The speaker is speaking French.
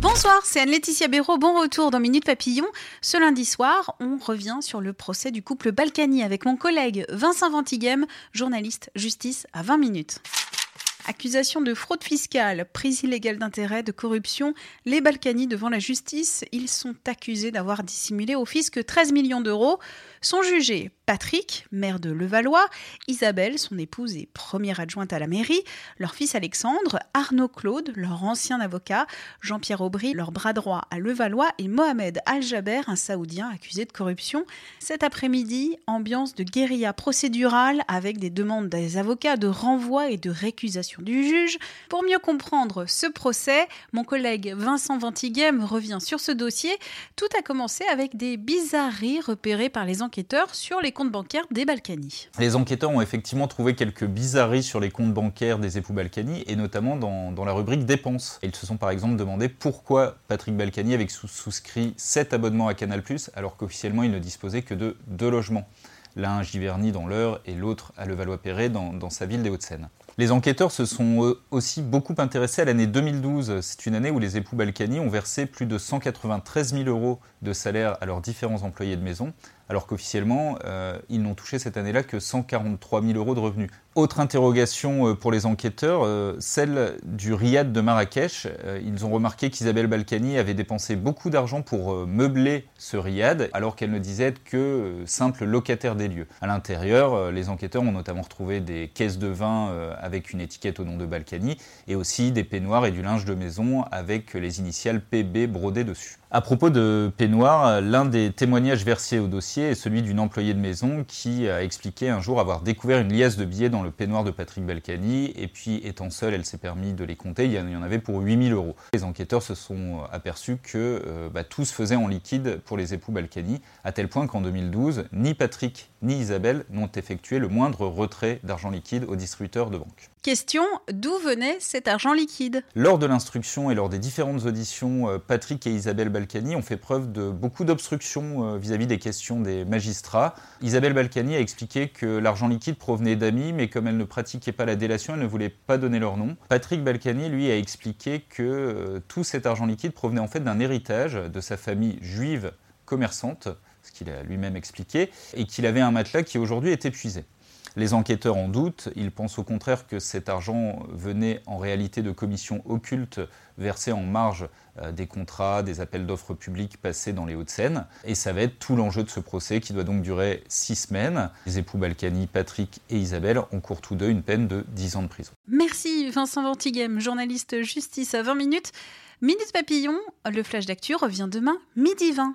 Bonsoir, c'est Anne-Laetitia Béraud. Bon retour dans Minute Papillon. Ce lundi soir, on revient sur le procès du couple Balkany avec mon collègue Vincent Ventighem, journaliste justice à 20 minutes. Accusation de fraude fiscale, prise illégale d'intérêt, de corruption, les Balkany devant la justice, ils sont accusés d'avoir dissimulé au fisc 13 millions d'euros. Sont jugés Patrick, maire de Levallois, Isabelle, son épouse et première adjointe à la mairie, leur fils Alexandre, Arnaud Claude, leur ancien avocat, Jean-Pierre Aubry, leur bras droit à Levallois. Et Mohamed Al-Jaber, un Saoudien accusé de corruption. Cet après-midi, ambiance de guérilla procédurale avec des demandes des avocats de renvoi et de récusation du juge. Pour mieux comprendre ce procès, mon collègue Vincent Ventighem revient sur ce dossier. Tout a commencé avec des bizarreries repérées par les enquêteurs sur les comptes bancaires des Balkany. Les enquêteurs ont effectivement trouvé quelques bizarreries sur les comptes bancaires des époux Balkany, et notamment dans, la rubrique dépenses. Ils se sont par exemple demandé pourquoi Patrick Balkany avait sous- souscrit 7 abonnements à Canal+, alors qu'officiellement il ne disposait que de deux logements. L'un à Giverny dans l'Eure et l'autre à Levallois-Perret dans, dans sa ville des Hauts-de-Seine. Les enquêteurs se sont aussi beaucoup intéressés à l'année 2012. C'est une année où les époux Balkany ont versé plus de 193 000 euros de salaire à leurs différents employés de maison, alors qu'officiellement, euh, ils n'ont touché cette année-là que 143 000 euros de revenus. Autre interrogation euh, pour les enquêteurs, euh, celle du riad de Marrakech. Ils ont remarqué qu'Isabelle Balkany avait dépensé beaucoup d'argent pour meubler ce riad, alors qu'elle ne disait que simple locataire des lieux. À l'intérieur, les enquêteurs ont notamment retrouvé des caisses de vin avec une étiquette au nom de Balkany, et aussi des peignoirs et du linge de maison avec les initiales PB brodées dessus. À propos de peignoir, l'un des témoignages versés au dossier est celui d'une employée de maison qui a expliqué un jour avoir découvert une liasse de billets dans le peignoir de Patrick Balkany, et puis étant seule, elle s'est permis de les compter, il y en avait pour 8000 euros. Les enquêteurs se sont aperçus que euh, bah, tout se faisait en liquide pour les époux Balkany, à tel point qu'en 2012, ni Patrick ni Isabelle n'ont effectué le moindre retrait d'argent liquide au distributeur de banque. Question d'où venait cet argent liquide? Lors de l'instruction et lors des différentes auditions, euh, Patrick et Isabelle Balkany ont fait preuve de beaucoup d'obstruction euh, vis-à-vis des questions des magistrats. Isabelle Balkany a expliqué que l'argent liquide provenait d'amis, mais comme elle ne pratiquait pas la délation, elle ne voulait pas donner leur nom. Patrick Balkany, lui, a expliqué que euh, tout cet argent liquide provenait en fait d'un héritage de sa famille juive commerçante, ce qu'il a lui-même expliqué, et qu'il avait un matelas qui aujourd'hui est épuisé. Les enquêteurs en doutent, ils pensent au contraire que cet argent venait en réalité de commissions occultes versées en marge euh, des contrats, des appels d'offres publics passés dans les Hauts-de-Seine. Et ça va être tout l'enjeu de ce procès qui doit donc durer six semaines. Les époux Balkany, Patrick et Isabelle encourent tous deux une peine de 10 ans de prison. Merci Vincent Ventighem, journaliste justice à 20 minutes. Minute Papillon, le flash d'actu revient demain, midi 20.